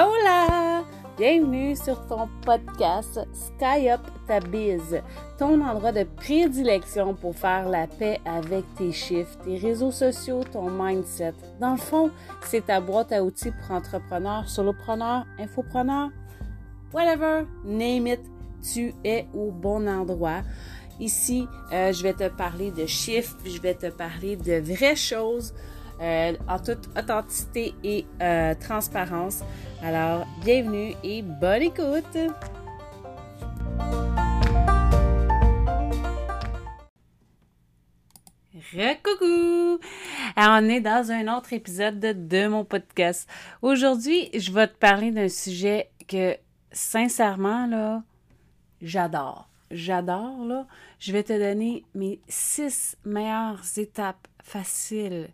Hola! Bienvenue sur ton podcast Sky Up ta biz, ton endroit de prédilection pour faire la paix avec tes chiffres, tes réseaux sociaux, ton mindset. Dans le fond, c'est ta boîte à outils pour entrepreneurs, solopreneurs, infopreneurs, whatever, name it, tu es au bon endroit. Ici, euh, je vais te parler de chiffres, je vais te parler de vraies choses euh, en toute authenticité et euh, transparence. Alors, bienvenue et bonne écoute! Recoucou! on est dans un autre épisode de, de mon podcast. Aujourd'hui, je vais te parler d'un sujet que, sincèrement, là, j'adore. J'adore, là. Je vais te donner mes six meilleures étapes faciles.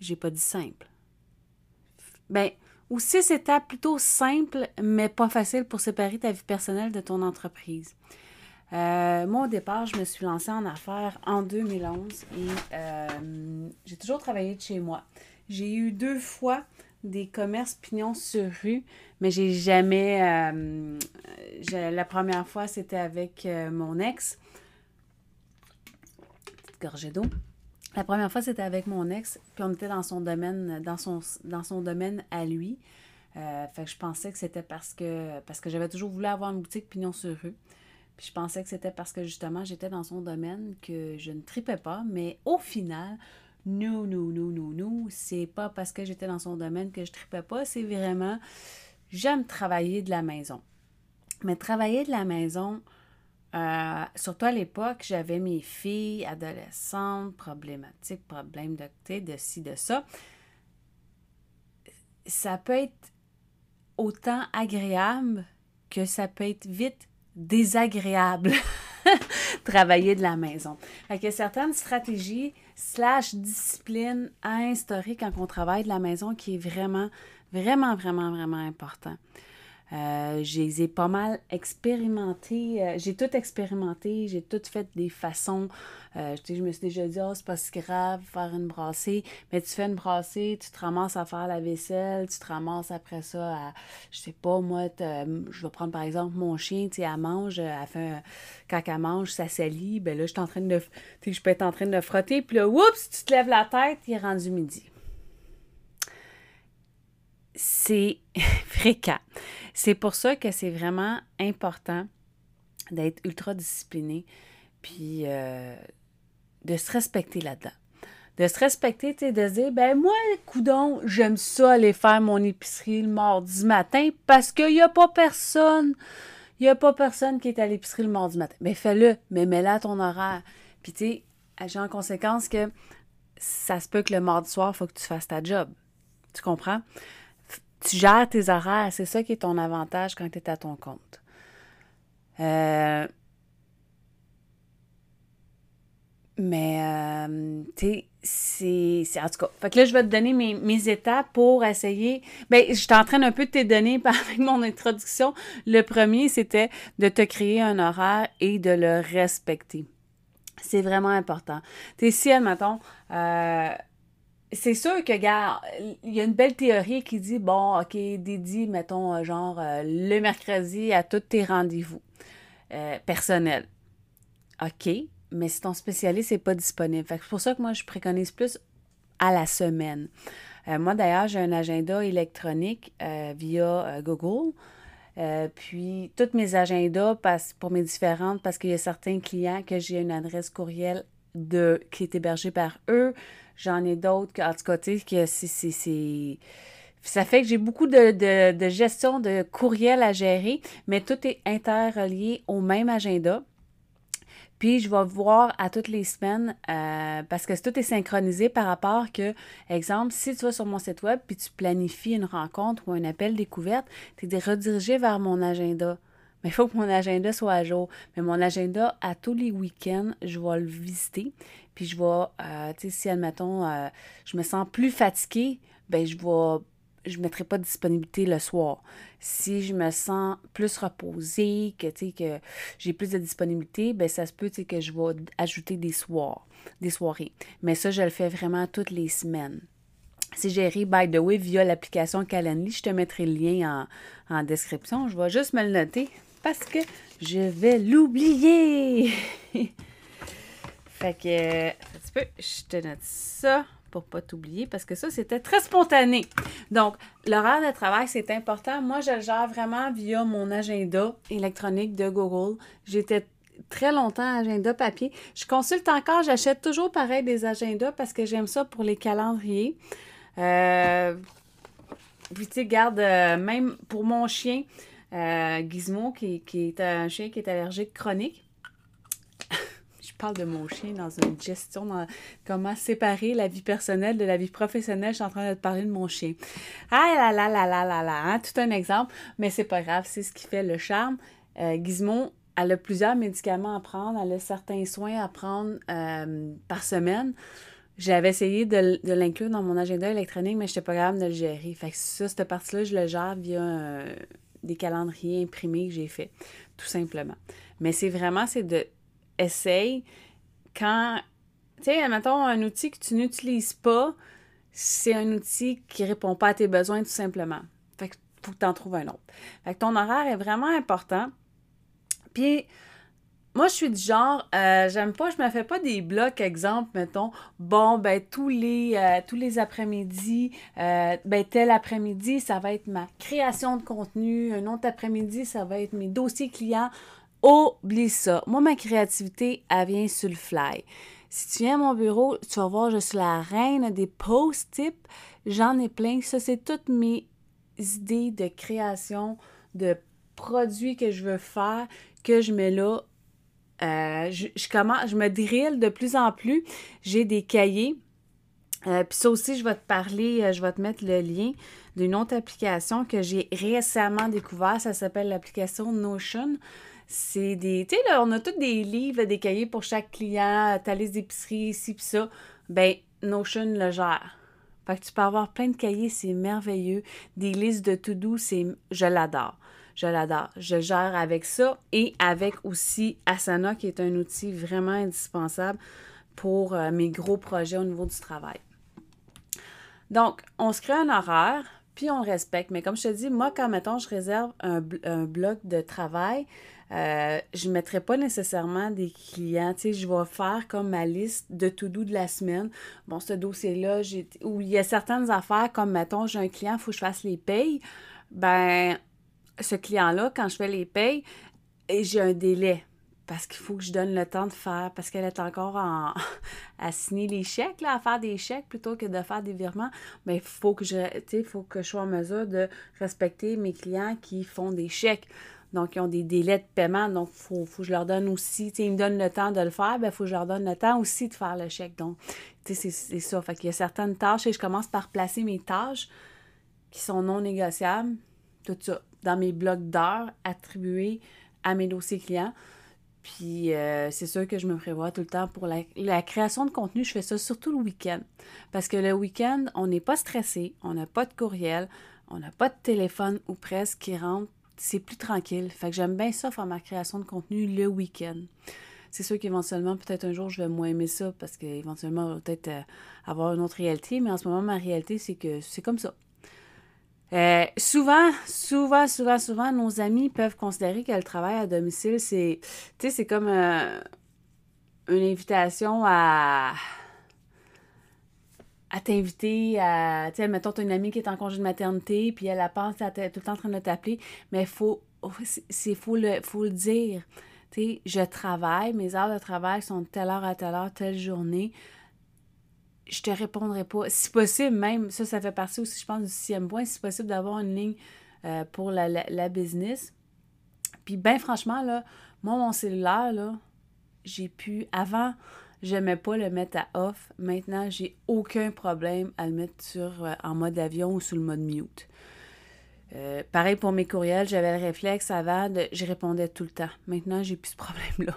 J'ai pas dit simple. Ben, ou six étapes plutôt simples, mais pas faciles pour séparer ta vie personnelle de ton entreprise. Euh, moi, au départ, je me suis lancée en affaires en 2011 et euh, j'ai toujours travaillé de chez moi. J'ai eu deux fois des commerces pignons sur rue, mais j'ai jamais. Euh, la première fois, c'était avec mon ex. Petite gorgée d'eau. La première fois, c'était avec mon ex, puis on était dans son domaine, dans son, domaine à lui. fait que je pensais que c'était parce que j'avais toujours voulu avoir une boutique pignon sur rue je pensais que c'était parce que justement j'étais dans son domaine que je ne tripais pas, mais au final, non, non, non, non, non, c'est pas parce que j'étais dans son domaine que je tripais pas, c'est vraiment j'aime travailler de la maison. Mais travailler de la maison, euh, surtout à l'époque, j'avais mes filles adolescentes, problématiques, problèmes de, de ci, de ça. Ça peut être autant agréable que ça peut être vite désagréable travailler de la maison. Fait a certaines stratégies slash disciplines à instaurer quand on travaille de la maison qui est vraiment, vraiment, vraiment, vraiment important. Euh, j'ai pas mal expérimenté, euh, j'ai tout expérimenté, j'ai tout fait des façons. Euh, je me suis déjà dit, oh, c'est pas si grave faire une brassée, mais tu fais une brassée, tu te ramasses à faire la vaisselle, tu te ramasses après ça à, je sais pas, moi, je vais prendre par exemple mon chien, tu sais, elle mange, elle fait quand elle mange, ça salit, ben là, je suis en train de, tu je peux être en train de frotter, puis là, oups, tu te lèves la tête, il est rendu midi c'est fréquent. C'est pour ça que c'est vraiment important d'être ultra discipliné, puis euh, de se respecter là-dedans. De se respecter, tu de se dire, ben moi, coudon, j'aime ça aller faire mon épicerie le mardi matin parce qu'il n'y a pas personne. Il n'y a pas personne qui est à l'épicerie le mardi matin. Mais fais-le, mais mets là ton horaire. Puis tu sais, j'ai en conséquence que ça se peut que le mardi soir, il faut que tu fasses ta job. Tu comprends? Tu gères tes horaires. C'est ça qui est ton avantage quand tu es à ton compte. Euh, mais, euh, tu c'est. En tout cas, fait que là, je vais te donner mes, étapes pour essayer. Bien, je t'entraîne un peu de tes données avec mon introduction. Le premier, c'était de te créer un horaire et de le respecter. C'est vraiment important. Tu sais, si, admettons, euh, c'est sûr que, gars, il y a une belle théorie qui dit, bon, OK, dédie, mettons, euh, genre, euh, le mercredi à tous tes rendez-vous euh, personnels. OK, mais si ton spécialiste n'est pas disponible. c'est pour ça que moi, je préconise plus à la semaine. moi, d'ailleurs, j'ai un agenda électronique via Google. puis, tous mes agendas passent pour mes différentes parce qu'il y a certains clients que j'ai une adresse courriel de, qui est hébergée par eux. J'en ai d'autres, en tout cas, tu sais, que c'est. Ça fait que j'ai beaucoup de, gestion de courriel à gérer, mais tout est interrelié au même agenda. Puis je vais voir à toutes les semaines euh, parce que tout est synchronisé par rapport que, exemple, si tu vas sur mon site web puis tu planifies une rencontre ou un appel découverte, tu es redirigé vers mon agenda. Mais il faut que mon agenda soit à jour. Mais mon agenda, à tous les week-ends, je vais le visiter. Puis je vais, euh, tu sais, si, admettons, euh, je me sens plus fatiguée, ben je vais, je ne mettrai pas de disponibilité le soir. Si je me sens plus reposée, que, que j'ai plus de disponibilité, ben ça se peut, que je vais ajouter des soirs, des soirées. Mais ça, je le fais vraiment toutes les semaines. C'est géré, by the way, via l'application Calendly. Je te mettrai le lien en, en description. Je vais juste me le noter parce que je vais l'oublier. fait que, un peu, je te note ça pour pas t'oublier parce que ça, c'était très spontané. Donc, l'horaire de travail, c'est important. Moi, je le gère vraiment via mon agenda électronique de Google. J'étais très longtemps agenda papier. Je consulte encore, j'achète toujours pareil des agendas parce que j'aime ça pour les calendriers. Euh, puis, tu sais, garde, euh, même pour mon chien, euh, Gizmo, qui, est un chien qui est allergique chronique, parle de mon chien dans une gestion, dans comment séparer la vie personnelle de la vie professionnelle. Je suis en train de te parler de mon chien. Ah là là là là là là, tout un exemple, mais c'est pas grave, c'est ce qui fait le charme. Euh, Gizmo, elle a plusieurs médicaments à prendre, elle a certains soins à prendre euh, par semaine. J'avais essayé de, l'inclure dans mon agenda électronique, mais je n'étais pas capable de le gérer. Fait que ça, cette partie-là, je le gère via des calendriers imprimés que j'ai fait, tout simplement. Mais c'est vraiment, c'est de essaye quand, tu sais, mettons, un outil que tu n'utilises pas, c'est un outil qui répond pas à tes besoins tout simplement. Fait que faut que tu en trouves un autre. Fait que ton horaire est vraiment important. Puis, moi, je suis du genre, euh, j'aime pas, je me fais pas des blocs, exemple, mettons, bon, ben, tous les, euh, après-midi, euh, ben, tel après-midi, ça va être ma création de contenu, un autre après-midi, ça va être mes dossiers clients. Oublie ça. Moi, ma créativité, elle vient sur le fly. Si tu viens à mon bureau, tu vas voir, je suis la reine des post-it. J'en ai plein. Ça, c'est toutes mes idées de création, de produits que je veux faire, que je mets là. Euh, je, me drille de plus en plus. J'ai des cahiers. Euh, puis ça aussi, je vais te parler, euh, je vais te mettre le lien d'une autre application que j'ai récemment découvert. Ça s'appelle l'application Notion. C'est des. Tu sais, là, on a tous des livres, des cahiers pour chaque client, ta liste d'épicerie, ici, puis ça. Ben, Notion le gère. Fait que tu peux avoir plein de cahiers, c'est merveilleux. Des listes de to-do, c'est. Je l'adore. Je l'adore. Je gère avec ça et avec aussi Asana, qui est un outil vraiment indispensable pour euh, mes gros projets au niveau du travail. Donc, on se crée un horaire, puis on respecte. Mais comme je te dis, moi, quand, mettons, je réserve un, bloc de travail, euh, je ne mettrai pas nécessairement des clients. Tu sais, je vais faire comme ma liste de to-do de la semaine. Bon, ce dossier-là, où il y a certaines affaires, comme mettons, j'ai un client, il faut que je fasse les payes. Ben, ce client-là, quand je fais les payes, j'ai un délai parce qu'il faut que je donne le temps de faire, parce qu'elle est encore en, à signer les chèques, là, à faire des chèques plutôt que de faire des virements. Mais il faut que je, faut que je sois en mesure de respecter mes clients qui font des chèques. Donc, ils ont des délais de paiement. Donc, il faut, que je leur donne aussi, ils me donnent le temps de le faire, il ben, faut que je leur donne le temps aussi de faire le chèque. Donc, tu sais, c'est ça. Fait qu'il y a certaines tâches et je commence par placer mes tâches qui sont non négociables, tout ça, dans mes blocs d'heures attribués à mes dossiers clients. Puis euh, c'est sûr que je me prévois tout le temps pour la, la, création de contenu. Je fais ça surtout le week-end. Parce que le week-end, on n'est pas stressé, on n'a pas de courriel, on n'a pas de téléphone ou presque qui rentre c'est plus tranquille. Fait que j'aime bien ça faire ma création de contenu le week-end. C'est sûr qu'éventuellement, peut-être un jour, je vais moins aimer ça parce qu'éventuellement, va peut-être euh, avoir une autre réalité. Mais en ce moment, ma réalité, c'est que c'est comme ça. Euh, souvent, souvent, souvent, souvent, nos amis peuvent considérer que le travail à domicile, c'est, comme euh, une invitation à t'inviter à, tu sais, mettons, tu as une amie qui est en congé de maternité, puis elle, a pense à tout le temps en train de t'appeler, mais faut, c'est, faut, le, faut le dire. Tu sais, je travaille, mes heures de travail sont de telle heure à telle heure, telle journée. Je te répondrai pas. Si possible, même, ça, ça fait partie aussi, je pense, du sixième point, si possible d'avoir une ligne euh, pour la, la, business. Puis, ben franchement, là, moi, mon cellulaire, là, j'ai pu, avant, J'aimais pas le mettre à off. Maintenant, j'ai aucun problème à le mettre sur, euh, en mode avion ou sous le mode mute. Euh, pareil pour mes courriels, j'avais le réflexe avant de. Je répondais tout le temps. Maintenant, j'ai plus ce problème-là.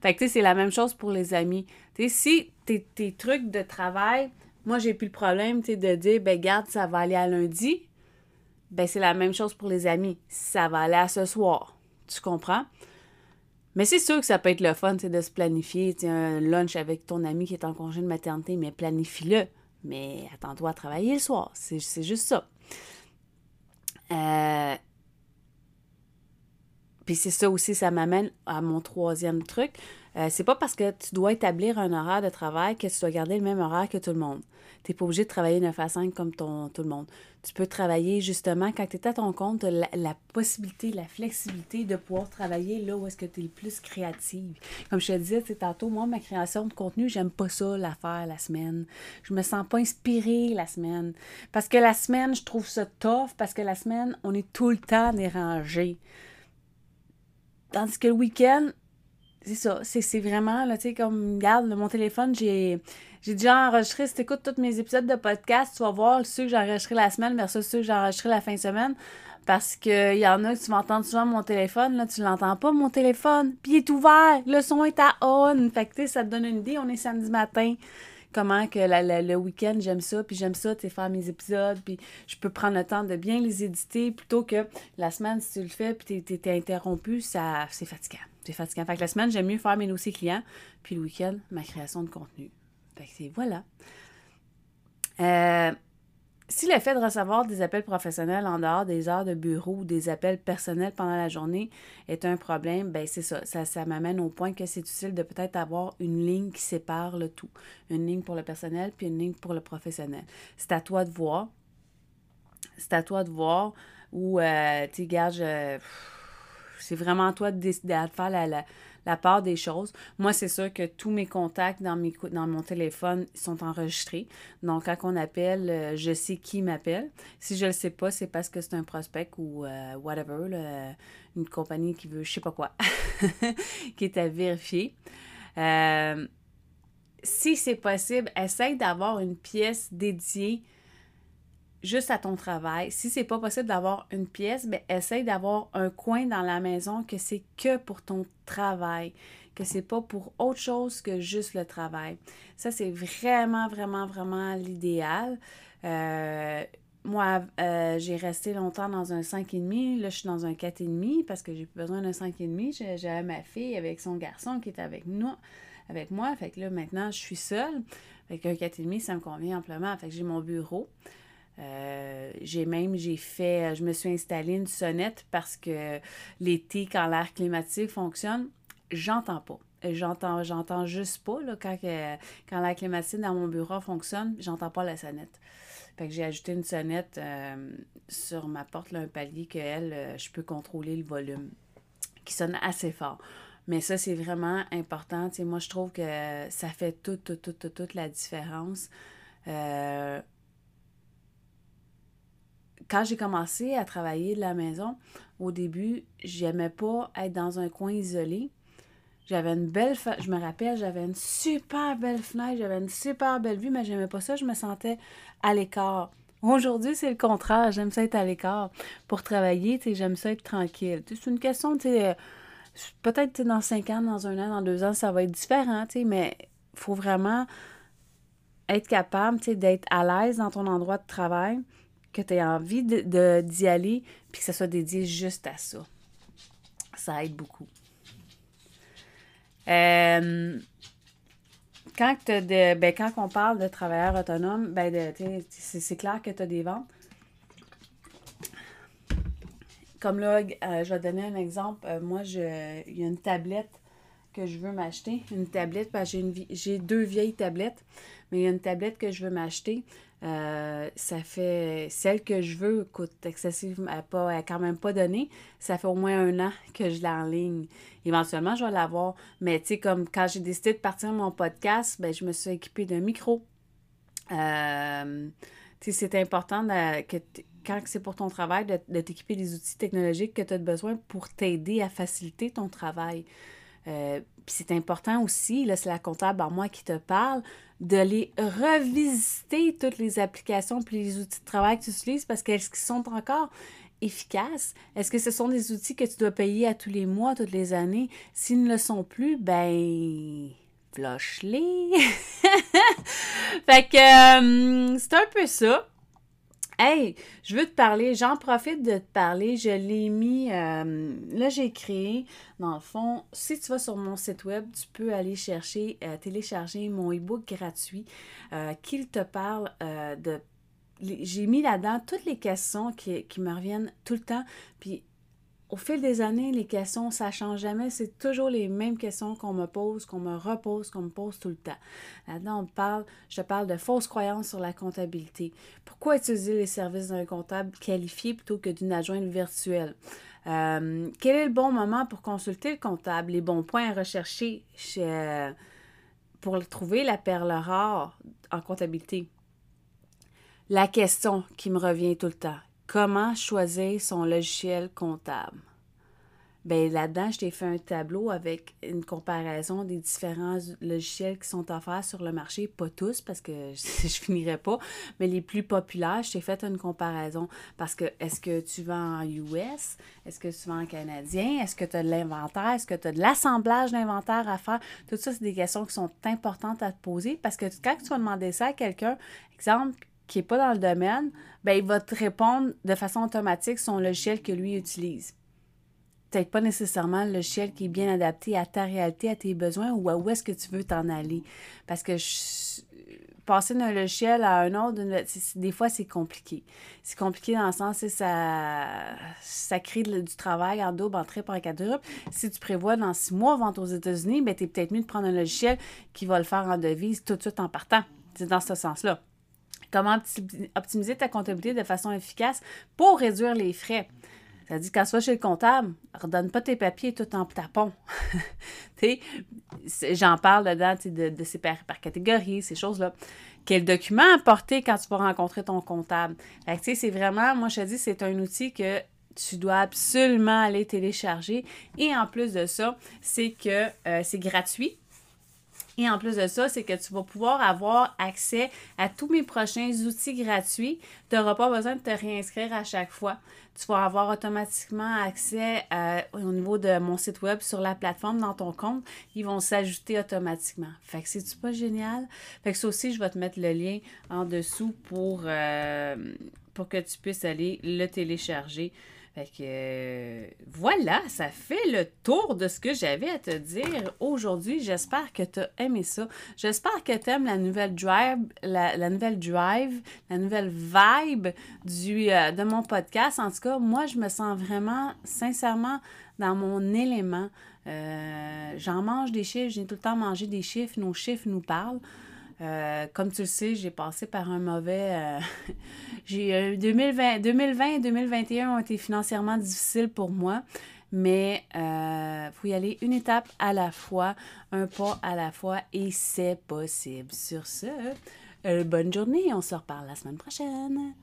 Fait que, tu sais, c'est la même chose pour les amis. Tu sais, si tes, tes trucs de travail, moi, j'ai plus le problème, tu de dire, ben, garde, ça va aller à lundi. Ben, c'est la même chose pour les amis. Ça va aller à ce soir. Tu comprends? Mais c'est sûr que ça peut être le fun, de se planifier, un lunch avec ton ami qui est en congé de maternité, mais planifie-le. mais attends-toi à travailler le soir. C'est juste ça. Euh, puis c'est ça aussi, ça m'amène à mon troisième truc. Euh, c'est pas parce que tu dois établir un horaire de travail que tu dois garder le même horaire que tout le monde. Tu n'es pas obligé de travailler 9 à 5 comme tout le monde. Tu peux travailler justement quand tu es à ton compte, la, la, possibilité, la flexibilité de pouvoir travailler là où est-ce que tu es le plus créative. Comme je te disais tantôt, moi, ma création de contenu, j'aime pas ça la faire la semaine. Je me sens pas inspirée la semaine. Parce que la semaine, je trouve ça tough parce que la semaine, on est tout le temps dérangé. Tandis que le week-end, c'est ça, c'est vraiment, là, tu sais, comme, regarde, mon téléphone, j'ai déjà enregistré, si tu écoutes tous mes épisodes de podcast, tu vas voir ceux que j'ai enregistrés la semaine versus ceux que j'ai enregistrés la fin de semaine. Parce qu'il y en a que tu m'entends souvent mon téléphone, là, tu l'entends pas, mon téléphone. Puis il est ouvert, le son est à on. Fait que, tu sais, ça te donne une idée, on est samedi matin comment que le week-end, j'aime ça, puis j'aime ça, tu faire mes épisodes, puis je peux prendre le temps de bien les éditer plutôt que la semaine, si tu le fais, puis tu es, interrompu, ça, c'est fatigant. C'est fatigant. Fait que la semaine, j'aime mieux faire mes dossiers clients, puis le week-end, ma création de contenu. Fait que c'est voilà. Euh, si le fait de recevoir des appels professionnels en dehors des heures de bureau ou des appels personnels pendant la journée est un problème, ben c'est ça. Ça, ça m'amène au point que c'est utile de peut-être avoir une ligne qui sépare le tout. Une ligne pour le personnel puis une ligne pour le professionnel. C'est à toi de voir. C'est à toi de voir où, euh, tu sais, c'est vraiment à toi de décider de faire la part des choses. Moi, c'est sûr que tous mes contacts dans, mes, dans mon téléphone sont enregistrés. Donc, quand on appelle, euh, je sais qui m'appelle. Si je ne le sais pas, c'est parce que c'est un prospect ou euh, whatever, une compagnie qui veut je sais pas quoi, qui est à vérifier. Euh, si c'est possible, essaye d'avoir une pièce dédiée juste à ton travail. Si c'est pas possible d'avoir une pièce, ben essaye d'avoir un coin dans la maison que c'est que pour ton travail, que c'est pas pour autre chose que juste le travail. Ça, c'est vraiment, vraiment, vraiment l'idéal. Euh, moi, euh, j'ai resté longtemps dans un 5,5. Là, je suis dans un 4,5 parce que j'ai plus besoin d'un 5,5. J'avais ma fille avec son garçon qui est avec nous, avec moi. Fait que là, maintenant, je suis seule. Avec un 4,5, ça me convient amplement. Fait que j'ai mon bureau. Euh, j'ai même, j'ai fait, je me suis installé une sonnette parce que l'été, quand l'air climatique fonctionne, j'entends pas. J'entends, j'entends juste pas, là, quand, quand l'air climatique dans mon bureau fonctionne, j'entends pas la sonnette. Fait que j'ai ajouté une sonnette euh, sur ma porte, là, un palier que elle, euh, je peux contrôler le volume, qui sonne assez fort. Mais ça, c'est vraiment important. moi, je trouve que ça fait toute, toute, toute, toute, la différence. Euh, quand j'ai commencé à travailler de la maison, au début, j'aimais pas être dans un coin isolé. J'avais une belle je me rappelle, j'avais une super belle fenêtre, j'avais une super belle vue, mais j'aimais pas ça, je me sentais à l'écart. Aujourd'hui, c'est le contraire, j'aime ça être à l'écart. Pour travailler, j'aime ça être tranquille. C'est une question, euh, peut-être dans cinq ans, dans un an, dans deux ans, ça va être différent, mais il faut vraiment être capable, d'être à l'aise dans ton endroit de travail, que tu aies envie d'y de, aller, puis que ça soit dédié juste à ça. Ça aide beaucoup. Euh, quand, de, ben, quand on parle de travailleurs autonomes, ben c'est clair que tu as des ventes. Comme là, euh, je vais donner un exemple. Euh, moi, il y a une tablette que je veux m'acheter. Une tablette, parce que j'ai deux vieilles tablettes, mais il y a une tablette que je veux m'acheter. Euh, ça fait celle que je veux coûte excessivement pas elle quand même pas donnée. Ça fait au moins un an que je l'ai en ligne. Éventuellement je vais l'avoir. Mais tu sais comme quand j'ai décidé de partir mon podcast ben je me suis équipée d'un micro. Euh, tu sais c'est important que quand c'est pour ton travail de, t'équiper des outils technologiques que tu as besoin pour t'aider à faciliter ton travail. Euh, puis c'est important aussi, là, c'est la comptable en moi qui te parle, de les revisiter, toutes les applications puis les outils de travail que tu utilises, parce qu'elles sont encore efficaces? Est-ce que ce sont des outils que tu dois payer à tous les mois, toutes les années? S'ils ne le sont plus, ben flush-les! fait que euh, c'est un peu ça. Hey, je veux te parler, j'en profite de te parler. Je l'ai mis, euh, là j'ai créé, dans le fond, si tu vas sur mon site web, tu peux aller chercher, euh, télécharger mon e-book gratuit euh, qui te parle de... J'ai mis là-dedans toutes les questions qui, qui me reviennent tout le temps. Puis au fil des années, les questions, ça change jamais. C'est toujours les mêmes questions qu'on me pose, qu'on me repose, qu'on me pose tout le temps. Là-dedans, on parle, je parle de fausses croyances sur la comptabilité. Pourquoi utiliser les services d'un comptable qualifié plutôt que d'une adjointe virtuelle? Euh, quel est le bon moment pour consulter le comptable? Les bons points à rechercher pour trouver la perle rare en comptabilité? La question qui me revient tout le temps. Comment choisir son logiciel comptable? Bien, là-dedans, je t'ai fait un tableau avec une comparaison des différents logiciels qui sont offerts sur le marché. Pas tous, parce que je, ne finirai pas, mais les plus populaires, je t'ai fait une comparaison. Parce que est-ce que tu vends en US? Est-ce que tu vends en canadien? Est-ce que tu as de l'inventaire? Est-ce que tu as de l'assemblage d'inventaire à faire? Tout ça, c'est des questions qui sont importantes à te poser parce que quand tu vas demander ça à quelqu'un, exemple, qui n'est pas dans le domaine, ben, il va te répondre de façon automatique son logiciel que lui utilise. Peut-être pas nécessairement le logiciel qui est bien adapté à ta réalité, à tes besoins ou à où est-ce que tu veux t'en aller. Parce que passer d'un logiciel à un autre, des fois, c'est compliqué. C'est compliqué dans le sens que ça, crée du travail en double, en triple, en quadruple. Si tu prévois dans six mois vendre aux États-Unis, ben, tu es peut-être mieux de prendre un logiciel qui va le faire en devise tout de suite en partant. C'est dans ce sens-là. Comment optimiser ta comptabilité de façon efficace pour réduire les frais. Ça dit, quand tu vas chez le comptable, redonne pas tes papiers tout en tapon. J'en parle dedans de, de par, par catégorie, ces choses-là. Quel document apporter quand tu vas rencontrer ton comptable? C'est vraiment, moi je te dis, c'est un outil que tu dois absolument aller télécharger. Et en plus de ça, c'est que euh, c'est gratuit. Et en plus de ça, c'est que tu vas pouvoir avoir accès à tous mes prochains outils gratuits. Tu n'auras pas besoin de te réinscrire à chaque fois. Tu vas avoir automatiquement accès euh, au niveau de mon site web sur la plateforme dans ton compte. Ils vont s'ajouter automatiquement. Fait que c'est-tu pas génial? Fait que ça aussi, je vais te mettre le lien en dessous pour, euh, pour que tu puisses aller le télécharger. Fait que euh, voilà, ça fait le tour de ce que j'avais à te dire aujourd'hui. J'espère que tu as aimé ça. J'espère que tu aimes la nouvelle drive, la, nouvelle drive, la nouvelle vibe du, euh, de mon podcast. En tout cas, moi, je me sens vraiment, sincèrement, dans mon élément. Euh, j'en mange des chiffres, j'ai tout le temps mangé des chiffres, nos chiffres nous parlent. Euh, comme tu le sais, j'ai passé par un mauvais. Euh, j'ai 2020, 2020 et 2021 ont été financièrement difficiles pour moi, mais il euh, faut y aller une étape à la fois, un pas à la fois, et c'est possible. Sur ce, bonne journée, on se reparle la semaine prochaine.